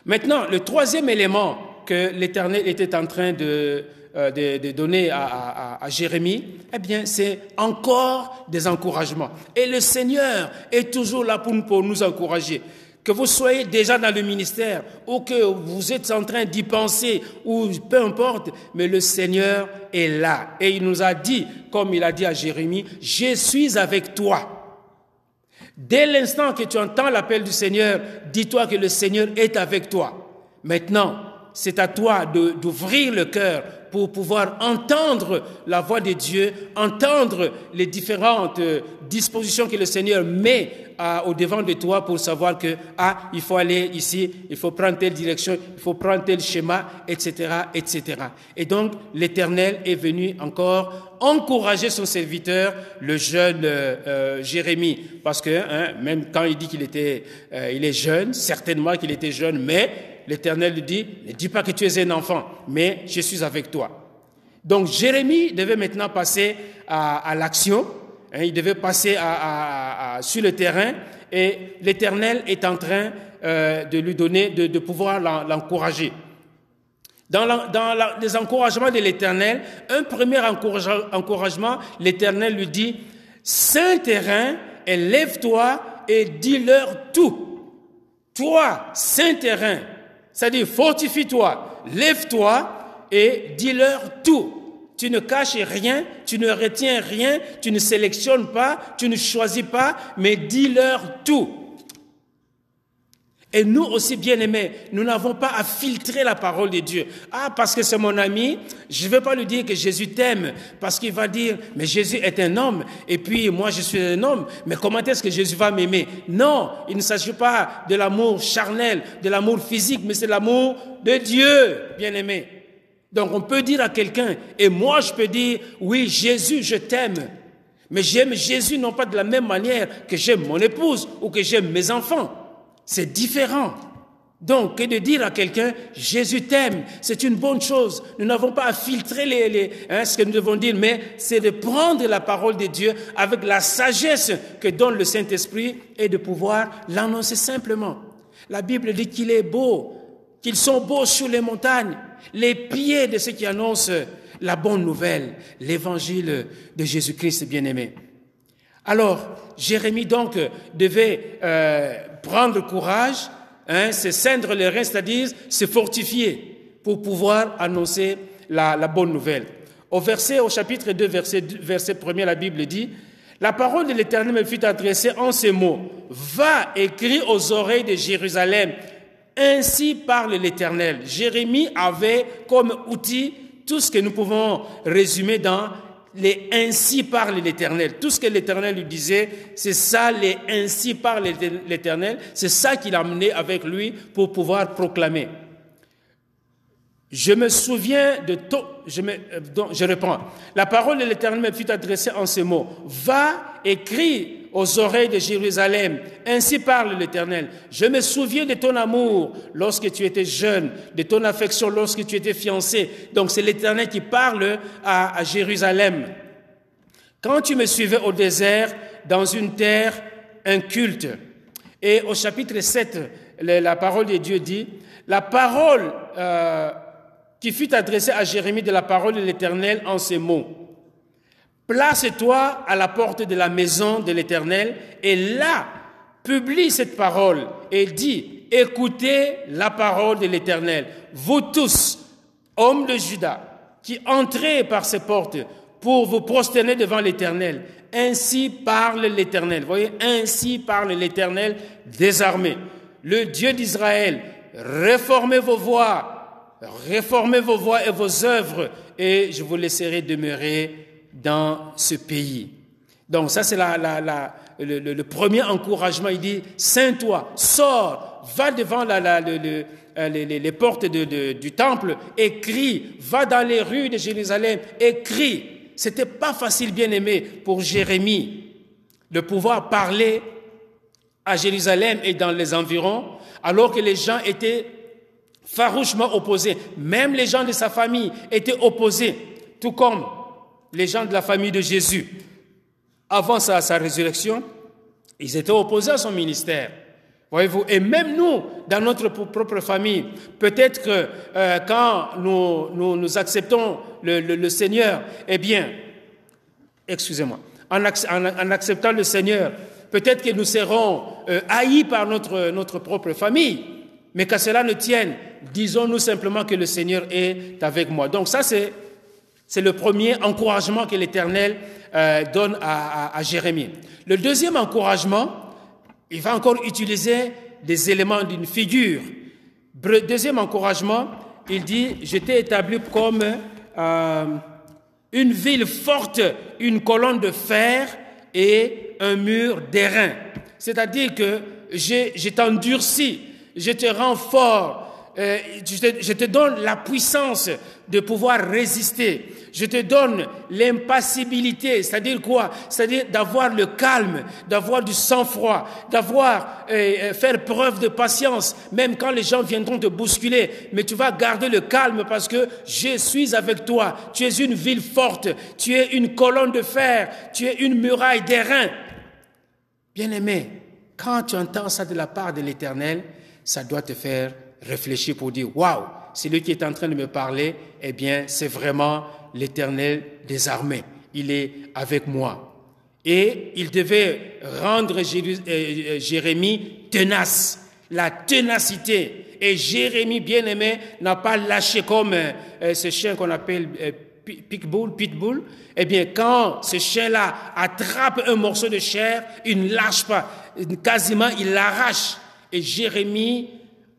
Maintenant, le troisième élément que l'Éternel était en train de, euh, de, donner à, à, Jérémie, eh bien, c'est encore des encouragements. Et le Seigneur est toujours là pour, pour nous encourager. Que vous soyez déjà dans le ministère ou que vous êtes en train d'y penser ou peu importe, mais le Seigneur est là. Et il nous a dit, comme il a dit à Jérémie, je suis avec toi. Dès l'instant que tu entends l'appel du Seigneur, dis-toi que le Seigneur est avec toi. Maintenant, c'est à toi d'ouvrir le cœur pour pouvoir entendre la voix de Dieu, entendre les différentes euh, dispositions que le Seigneur met au devant de toi pour savoir que, ah, il faut aller ici, il faut prendre telle direction, il faut prendre tel schéma, etc., etc. Et donc, l'Éternel est venu encore encourager son serviteur, le jeune euh, euh, Jérémie, parce que hein, même quand il dit qu'il était, il est jeune, certainement qu'il était jeune, mais l'Éternel lui dit, ne dis pas que tu es un enfant, mais je suis avec toi. Donc Jérémie devait maintenant passer à, l'action, hein, il devait passer sur le terrain, et l'Éternel est en train euh, de lui donner, de, pouvoir l'encourager. Dans, les encouragements de l'Éternel, un premier encouragement, l'Éternel lui dit, Saint terrain, élève-toi et dis-leur tout. Toi, Saint terrain, c'est-à-dire, fortifie-toi, lève-toi et dis-leur tout. Tu ne caches rien, tu ne retiens rien, tu ne sélectionnes pas, tu ne choisis pas, mais dis-leur tout. Et nous aussi, bien-aimés, nous n'avons pas à filtrer la parole de Dieu. Ah, parce que c'est mon ami, je ne vais pas lui dire que Jésus t'aime, parce qu'il va dire, mais Jésus est un homme, et puis moi je suis un homme, mais comment est-ce que Jésus va m'aimer? Non, il ne s'agit pas de l'amour charnel, de l'amour physique, mais c'est l'amour de Dieu, bien-aimé. Donc on peut dire à quelqu'un, et moi je peux dire, oui, Jésus, je t'aime. Mais j'aime Jésus non pas de la même manière que j'aime mon épouse ou que j'aime mes enfants. C'est différent. Donc, que de dire à quelqu'un, Jésus t'aime, c'est une bonne chose. Nous n'avons pas à filtrer les, hein, ce que nous devons dire, mais c'est de prendre la parole de Dieu avec la sagesse que donne le Saint-Esprit et de pouvoir l'annoncer simplement. La Bible dit qu'il est beau, qu'ils sont beaux sur les montagnes, les pieds de ceux qui annoncent la bonne nouvelle, l'évangile de Jésus-Christ bien-aimé. Alors, Jérémie donc devait euh, prendre courage, hein, se cendre les reins, c'est-à-dire se fortifier pour pouvoir annoncer la, bonne nouvelle. Au verset, au chapitre 2, verset, verset 1 la Bible dit, la parole de l'Éternel me fut adressée en ces mots. Va, écrit aux oreilles de Jérusalem. Ainsi parle l'Éternel. Jérémie avait comme outil tout ce que nous pouvons résumer dans les ainsi parle l'Éternel. Tout ce que l'Éternel lui disait, c'est ça, les ainsi parle l'Éternel. C'est ça qu'il a amené avec lui pour pouvoir proclamer. Je me souviens de tout. Je, me, je reprends. La parole de l'Éternel me fut adressée en ces mots. Va, écris aux oreilles de Jérusalem. Ainsi parle l'Éternel. Je me souviens de ton amour lorsque tu étais jeune, de ton affection lorsque tu étais fiancé. Donc c'est l'Éternel qui parle à, Jérusalem. Quand tu me suivais au désert, dans une terre inculte. Et au chapitre 7, la parole de Dieu dit, la parole euh, qui fut adressée à Jérémie de la parole de l'Éternel en ces mots. Place-toi à la porte de la maison de l'Éternel et là, publie cette parole et dis, écoutez la parole de l'Éternel. Vous tous, hommes de Juda, qui entrez par ces portes pour vous prosterner devant l'Éternel. Ainsi parle l'Éternel. Voyez, ainsi parle l'Éternel des armées. Le Dieu d'Israël, réformez vos voies, réformez vos voies et vos œuvres, et je vous laisserai demeurer dans ce pays. Donc ça, c'est la, le, premier encouragement. Il dit, Saint-toi, sors, va devant euh, les, portes du temple et crie, va dans les rues de Jérusalem et crie. C'était pas facile, bien aimé, pour Jérémie de pouvoir parler à Jérusalem et dans les environs, alors que les gens étaient farouchement opposés. Même les gens de sa famille étaient opposés, tout comme les gens de la famille de Jésus, avant sa, résurrection, ils étaient opposés à son ministère. Voyez-vous, et même nous, dans notre propre famille, peut-être que euh, quand nous, acceptons le, Seigneur, eh bien, excusez-moi, en, acceptant le Seigneur, peut-être que nous serons euh, haïs par notre, notre propre famille, mais qu'à cela ne tienne, disons-nous simplement que le Seigneur est avec moi. Donc ça, c'est c'est le premier encouragement que l'Éternel euh, donne à, Jérémie. Le deuxième encouragement, il va encore utiliser des éléments d'une figure. Deuxième encouragement, il dit, je t'ai établi comme euh, une ville forte, une colonne de fer et un mur d'airain. C'est-à-dire que je t'endurcis, je te rends fort, euh, je, te, donne la puissance de pouvoir résister. Je te donne l'impassibilité, c'est-à-dire quoi? C'est-à-dire d'avoir le calme, d'avoir du sang-froid, d'avoir euh, euh, faire preuve de patience, même quand les gens viendront te bousculer. Mais tu vas garder le calme parce que je suis avec toi. Tu es une ville forte, tu es une colonne de fer, tu es une muraille d'airain. Bien-aimé, quand tu entends ça de la part de l'Éternel, ça doit te faire réfléchir pour dire, waouh, celui qui est en train de me parler, eh bien, c'est vraiment l'Éternel des armées. Il est avec moi. Et il devait rendre euh, euh, Jérémie tenace, la ténacité. Et Jérémie, bien-aimé, n'a pas lâché comme euh, ce chien qu'on appelle pitbull, pitbull. Eh bien, quand ce chien-là attrape un morceau de chair, il ne lâche pas. Quasiment, il l'arrache. Et Jérémie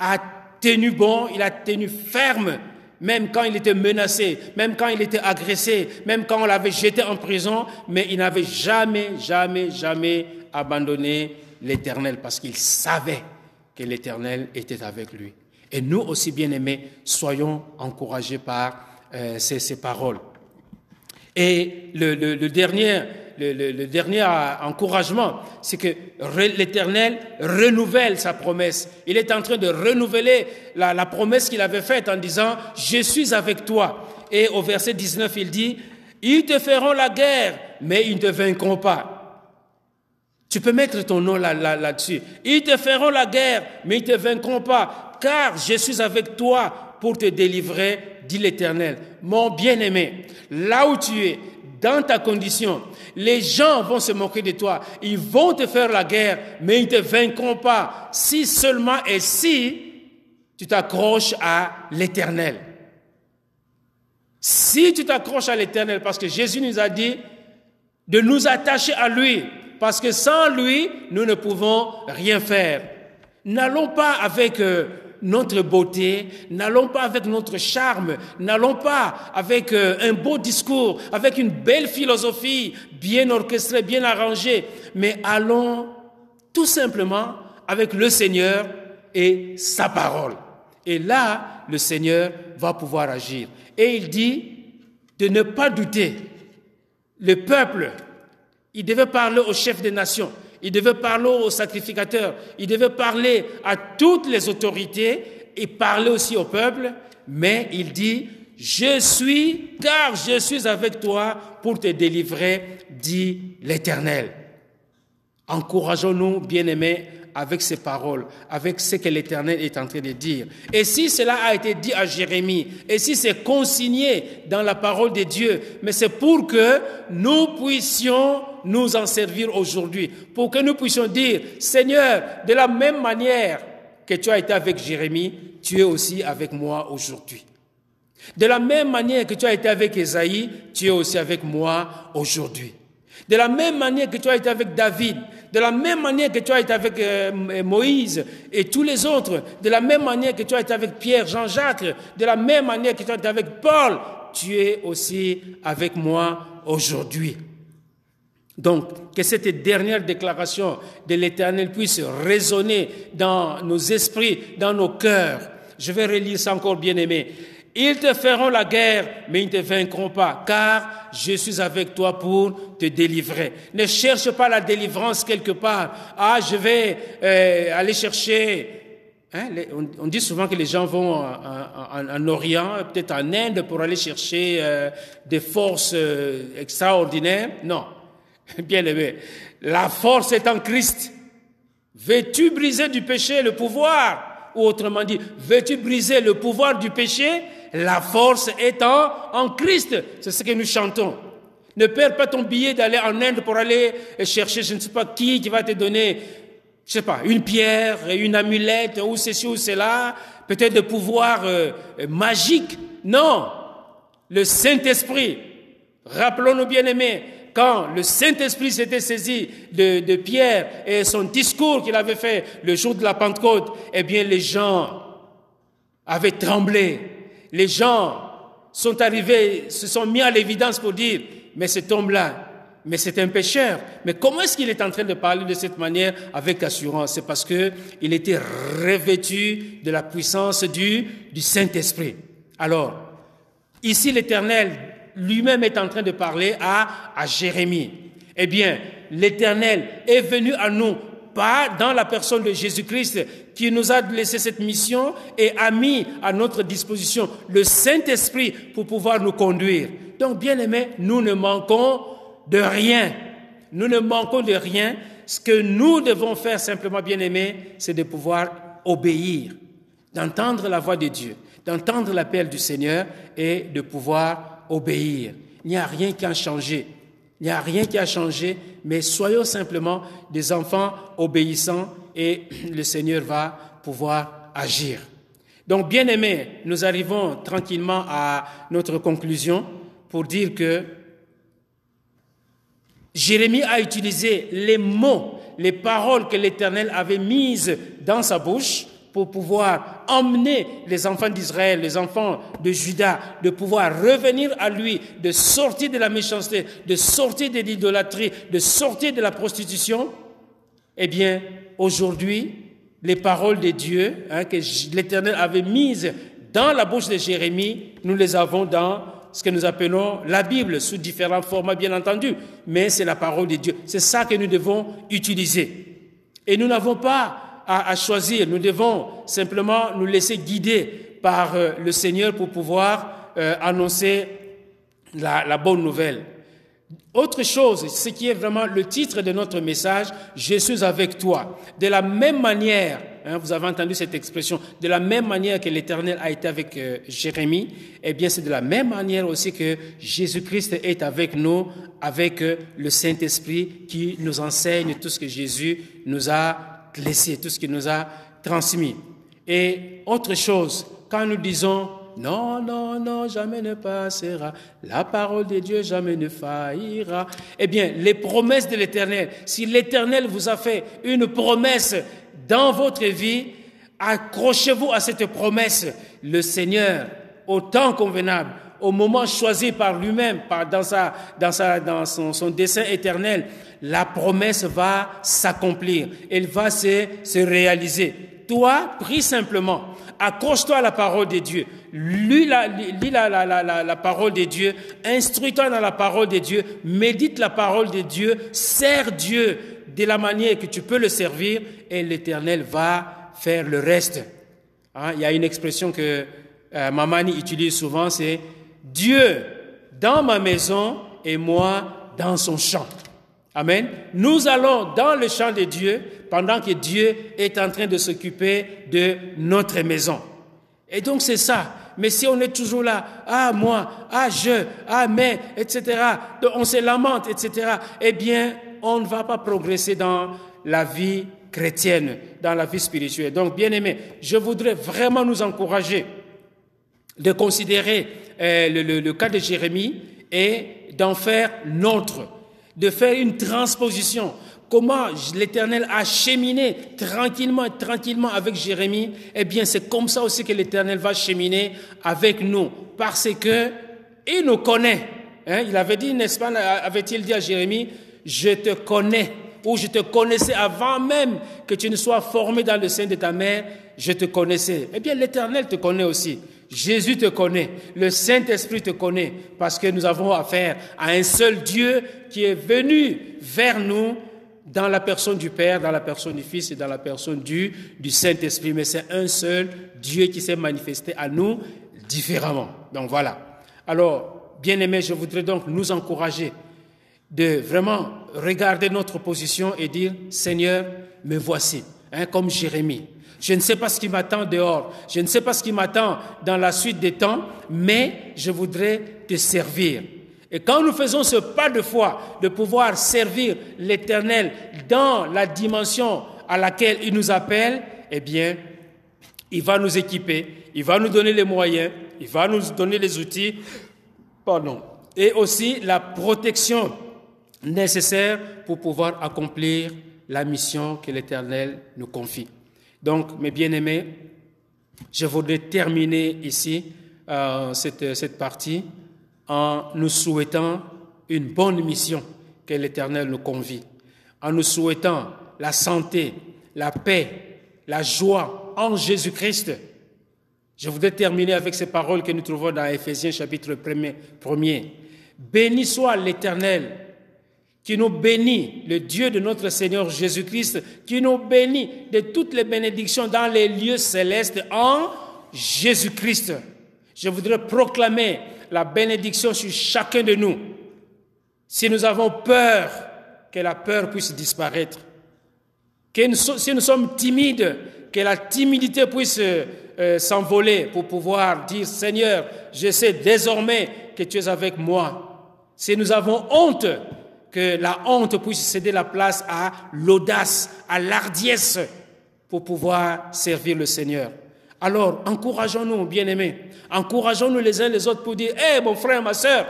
a tenu bon, il a tenu ferme, même quand il était menacé, même quand il était agressé, même quand on l'avait jeté en prison, mais il n'avait jamais, jamais, jamais abandonné l'Éternel parce qu'il savait que l'Éternel était avec lui. Et nous aussi, bien-aimés, soyons encouragés par euh, ces, paroles. Et le, le dernier le, dernier encouragement, c'est que l'Éternel renouvelle sa promesse. Il est en train de renouveler la, promesse qu'il avait faite en disant, je suis avec toi. Et au verset 19, il dit, ils te feront la guerre, mais ils ne te vaincront pas. Tu peux mettre ton nom là-dessus. ils te feront la guerre, mais ils ne te vaincront pas, car je suis avec toi pour te délivrer, dit l'Éternel. Mon bien-aimé, là où tu es, dans ta condition, les gens vont se moquer de toi. Ils vont te faire la guerre, mais ils ne te vaincront pas. Si seulement et si tu t'accroches à l'éternel. Si tu t'accroches à l'éternel, parce que Jésus nous a dit de nous attacher à lui, parce que sans lui, nous ne pouvons rien faire. N'allons pas avec euh, notre beauté, n'allons pas avec notre charme, n'allons pas avec euh, un beau discours, avec une belle philosophie bien orchestrée, bien arrangée, mais allons tout simplement avec le Seigneur et sa parole. Et là, le Seigneur va pouvoir agir. Et il dit de ne pas douter. Le peuple, il devait parler au chef des nations. Il devait parler aux sacrificateurs, il devait parler à toutes les autorités et parler aussi au peuple, mais il dit, je suis, car je suis avec toi pour te délivrer, dit l'Éternel. Encourageons-nous, bien-aimés, avec ces paroles, avec ce que l'Éternel est en train de dire. Et si cela a été dit à Jérémie, et si c'est consigné dans la parole de Dieu, mais c'est pour que nous puissions nous en servir aujourd'hui, pour que nous puissions dire, Seigneur, de la même manière que tu as été avec Jérémie, tu es aussi avec moi aujourd'hui. De la même manière que tu as été avec Esaïe, tu es aussi avec moi aujourd'hui. De la même manière que tu as été avec David, de la même manière que tu as été avec euh, Moïse et tous les autres, de la même manière que tu as été avec Pierre, Jean-Jacques, de la même manière que tu as été avec Paul, tu es aussi avec moi aujourd'hui. Donc, que cette dernière déclaration de l'Éternel puisse résonner dans nos esprits, dans nos cœurs. Je vais relire ça encore, bien aimé. Ils te feront la guerre, mais ils ne te vaincront pas, car je suis avec toi pour te délivrer. Ne cherche pas la délivrance quelque part. Ah, je vais euh, aller chercher. Hein, on, dit souvent que les gens vont en, Orient, peut-être en Inde, pour aller chercher euh, des forces euh, extraordinaires. Non, bien aimé. La force est en Christ. Veux-tu briser du péché le pouvoir? Ou autrement dit, veux-tu briser le pouvoir du péché? La force est en, Christ. C'est ce que nous chantons. Ne perds pas ton billet d'aller en Inde pour aller chercher je ne sais pas qui qui va te donner, je sais pas, une pierre, une amulette ou ceci ou cela, peut-être de pouvoir euh, magique. Non, le Saint-Esprit. Rappelons-nous bien aimés, quand le Saint-Esprit s'était saisi de, Pierre et son discours qu'il avait fait le jour de la Pentecôte, eh bien les gens avaient tremblé les gens sont arrivés, se sont mis à l'évidence pour dire, mais cet homme-là, mais c'est un pécheur. Mais comment est-ce qu'il est en train de parler de cette manière avec assurance? C'est parce que il était revêtu de la puissance du, du Saint-Esprit. Alors, ici l'Éternel lui-même est en train de parler à, à Jérémie. Eh bien, l'Éternel est venu à nous pas dans la personne de Jésus-Christ qui nous a laissé cette mission et a mis à notre disposition le Saint-Esprit pour pouvoir nous conduire. Donc, bien aimés, nous ne manquons de rien. Nous ne manquons de rien. Ce que nous devons faire simplement, bien aimés, c'est de pouvoir obéir, d'entendre la voix de Dieu, d'entendre l'appel du Seigneur et de pouvoir obéir. Il n'y a rien qui a changé. Il n'y a rien qui a changé, mais soyons simplement des enfants obéissants et le Seigneur va pouvoir agir. Donc, bien aimés, nous arrivons tranquillement à notre conclusion pour dire que Jérémie a utilisé les mots, les paroles que l'Éternel avait mises dans sa bouche pour pouvoir emmener les enfants d'Israël, les enfants de Juda, de pouvoir revenir à lui, de sortir de la méchanceté, de sortir de l'idolâtrie, de sortir de la prostitution, eh bien, aujourd'hui, les paroles de Dieu hein, que l'Éternel avait mises dans la bouche de Jérémie, nous les avons dans ce que nous appelons la Bible, sous différents formats, bien entendu, mais c'est la parole de Dieu. C'est ça que nous devons utiliser. Et nous n'avons pas à, choisir. Nous devons simplement nous laisser guider par euh, le Seigneur pour pouvoir euh, annoncer la, la bonne nouvelle. Autre chose, ce qui est vraiment le titre de notre message, je suis avec toi. De la même manière, hein, vous avez entendu cette expression, de la même manière que l'Éternel a été avec euh, Jérémie, eh bien c'est de la même manière aussi que Jésus-Christ est avec nous, avec le Saint-Esprit qui nous enseigne tout ce que Jésus nous a laissé, tout ce qu'il nous a transmis. Et autre chose, quand nous disons non, non, non, jamais ne passera, la parole de Dieu jamais ne faillira, eh bien, les promesses de l'Éternel, si l'Éternel vous a fait une promesse dans votre vie, accrochez-vous à cette promesse. Le Seigneur, au temps convenable, au moment choisi par lui-même, dans, sa, dans, sa, dans son, son dessein éternel, la promesse va s'accomplir, elle va se, se réaliser. Toi, prie simplement, accroche-toi à la parole de Dieu, lis la, lis la, la, la, parole de Dieu, instruis-toi dans la parole de Dieu, médite la parole de Dieu, sers Dieu de la manière que tu peux le servir et l'Éternel va faire le reste. Hein, il y a une expression que euh, Mamani utilise souvent, c'est Dieu dans ma maison et moi dans son champ. Amen. Nous allons dans le champ de Dieu pendant que Dieu est en train de s'occuper de notre maison. Et donc c'est ça. Mais si on est toujours là, ah moi, ah je, ah mais, etc., on se lamente, etc., eh bien, on ne va pas progresser dans la vie chrétienne, dans la vie spirituelle. Donc, bien aimé, je voudrais vraiment nous encourager de considérer euh, le, le cas de Jérémie et d'en faire notre, de faire une transposition comment l'Éternel a cheminé tranquillement, tranquillement avec Jérémie, eh bien c'est comme ça aussi que l'Éternel va cheminer avec nous, parce que il nous connaît. Hein. Il avait dit, n'est-ce pas, avait-il dit à Jérémie, je te connais, ou je te connaissais avant même que tu ne sois formé dans le sein de ta mère, je te connaissais. Eh bien l'Éternel te connaît aussi. Jésus te connaît, le Saint-Esprit te connaît, parce que nous avons affaire à un seul Dieu qui est venu vers nous dans la personne du Père, dans la personne du Fils et dans la personne du, Saint-Esprit. Mais c'est un seul Dieu qui s'est manifesté à nous différemment. Donc voilà. Alors, bien aimés, je voudrais donc nous encourager de vraiment regarder notre position et dire, Seigneur, me voici, hein, comme Jérémie. Je ne sais pas ce qui m'attend dehors, je ne sais pas ce qui m'attend dans la suite des temps, mais je voudrais te servir. Et quand nous faisons ce pas de foi de pouvoir servir l'Éternel dans la dimension à laquelle il nous appelle, eh bien, il va nous équiper, il va nous donner les moyens, il va nous donner les outils, pardon, et aussi la protection nécessaire pour pouvoir accomplir la mission que l'Éternel nous confie. Donc, mes bien-aimés, je voudrais terminer ici euh, cette, cette partie en nous souhaitant une bonne mission que l'Éternel nous convie, en nous souhaitant la santé, la paix, la joie en Jésus-Christ. Je voudrais terminer avec ces paroles que nous trouvons dans Éphésiens chapitre 1er. Béni soit l'Éternel qui nous bénit, le Dieu de notre Seigneur Jésus-Christ, qui nous bénit de toutes les bénédictions dans les lieux célestes en Jésus-Christ. Je voudrais proclamer la bénédiction sur chacun de nous. Si nous avons peur, que la peur puisse disparaître. Que si nous sommes timides, que la timidité puisse euh, s'envoler pour pouvoir dire, Seigneur, je sais désormais que tu es avec moi. Si nous avons honte, que la honte puisse céder la place à l'audace, à l'ardiesse pour pouvoir servir le Seigneur. Alors, encourageons-nous, bien-aimés. Encourageons-nous les uns les autres pour dire, hé, mon frère, ma soeur,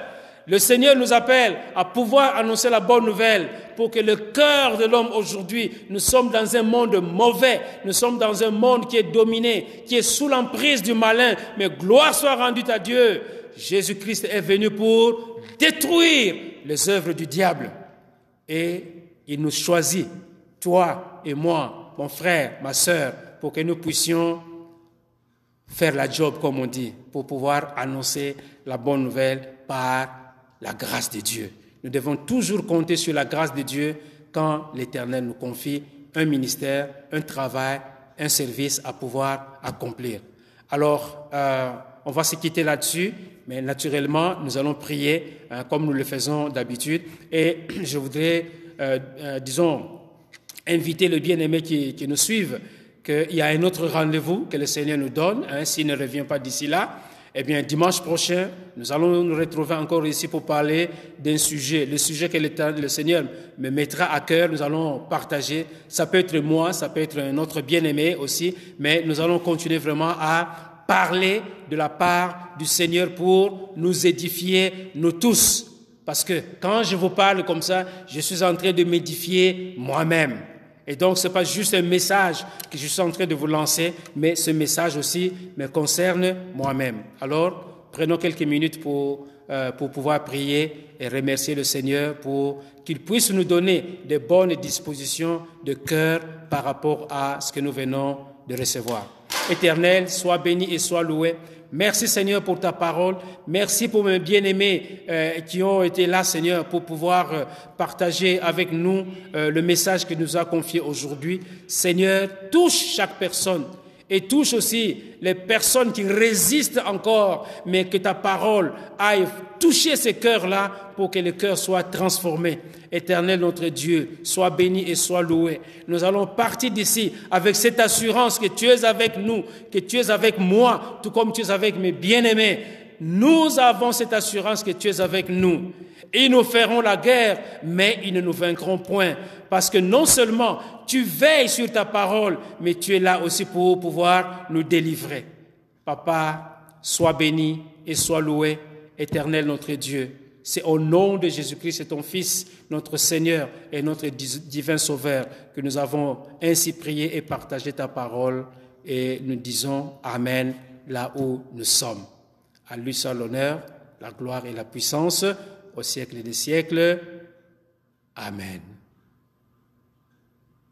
le Seigneur nous appelle à pouvoir annoncer la bonne nouvelle pour que le cœur de l'homme aujourd'hui, nous sommes dans un monde mauvais, nous sommes dans un monde qui est dominé, qui est sous l'emprise du malin, mais gloire soit rendue à Dieu. Jésus-Christ est venu pour détruire les œuvres du diable. Et il nous choisit, toi et moi, mon frère, ma soeur, pour que nous puissions faire la job, comme on dit, pour pouvoir annoncer la bonne nouvelle par la grâce de Dieu. Nous devons toujours compter sur la grâce de Dieu quand l'Éternel nous confie un ministère, un travail, un service à pouvoir accomplir. Alors, euh, on va se quitter là-dessus, mais naturellement, nous allons prier hein, comme nous le faisons d'habitude. Et je voudrais, euh, euh, disons, inviter le bien-aimé qui, nous suivent qu'il y a un autre rendez-vous que le Seigneur nous donne, hein, s'il ne revient pas d'ici là. Eh bien, dimanche prochain, nous allons nous retrouver encore ici pour parler d'un sujet, le sujet que le Seigneur me mettra à cœur. Nous allons partager. Ça peut être moi, ça peut être un autre bien-aimé aussi, mais nous allons continuer vraiment à parler de la part du Seigneur pour nous édifier, nous tous. Parce que quand je vous parle comme ça, je suis en train de m'édifier moi-même. Et donc, ce n'est pas juste un message que je suis en train de vous lancer, mais ce message aussi me concerne moi-même. Alors, prenons quelques minutes pour, euh, pour pouvoir prier et remercier le Seigneur pour qu'il puisse nous donner de bonnes dispositions de cœur par rapport à ce que nous venons de recevoir. Éternel, sois béni et sois loué Merci Seigneur pour ta parole. Merci pour mes bien-aimés euh, qui ont été là, Seigneur, pour pouvoir euh, partager avec nous euh, le message que nous a confié aujourd'hui. Seigneur, touche chaque personne et touche aussi les personnes qui résistent encore, mais que ta parole aille toucher ces cœurs-là pour que les cœurs soient transformés. Éternel notre Dieu, sois béni et sois loué. Nous allons partir d'ici avec cette assurance que tu es avec nous, que tu es avec moi, tout comme tu es avec mes bien-aimés. Nous avons cette assurance que tu es avec nous. Ils nous feront la guerre, mais ils ne nous vaincront point. Parce que non seulement tu veilles sur ta parole, mais tu es là aussi pour pouvoir nous délivrer. Papa, sois béni et sois loué, éternel notre Dieu. C'est au nom de Jésus-Christ, ton Fils, notre Seigneur et notre divin Sauveur, que nous avons ainsi prié et partagé ta parole. Et nous disons Amen là où nous sommes. À lui seul l'honneur, la gloire et la puissance au siècle des siècles. Amen.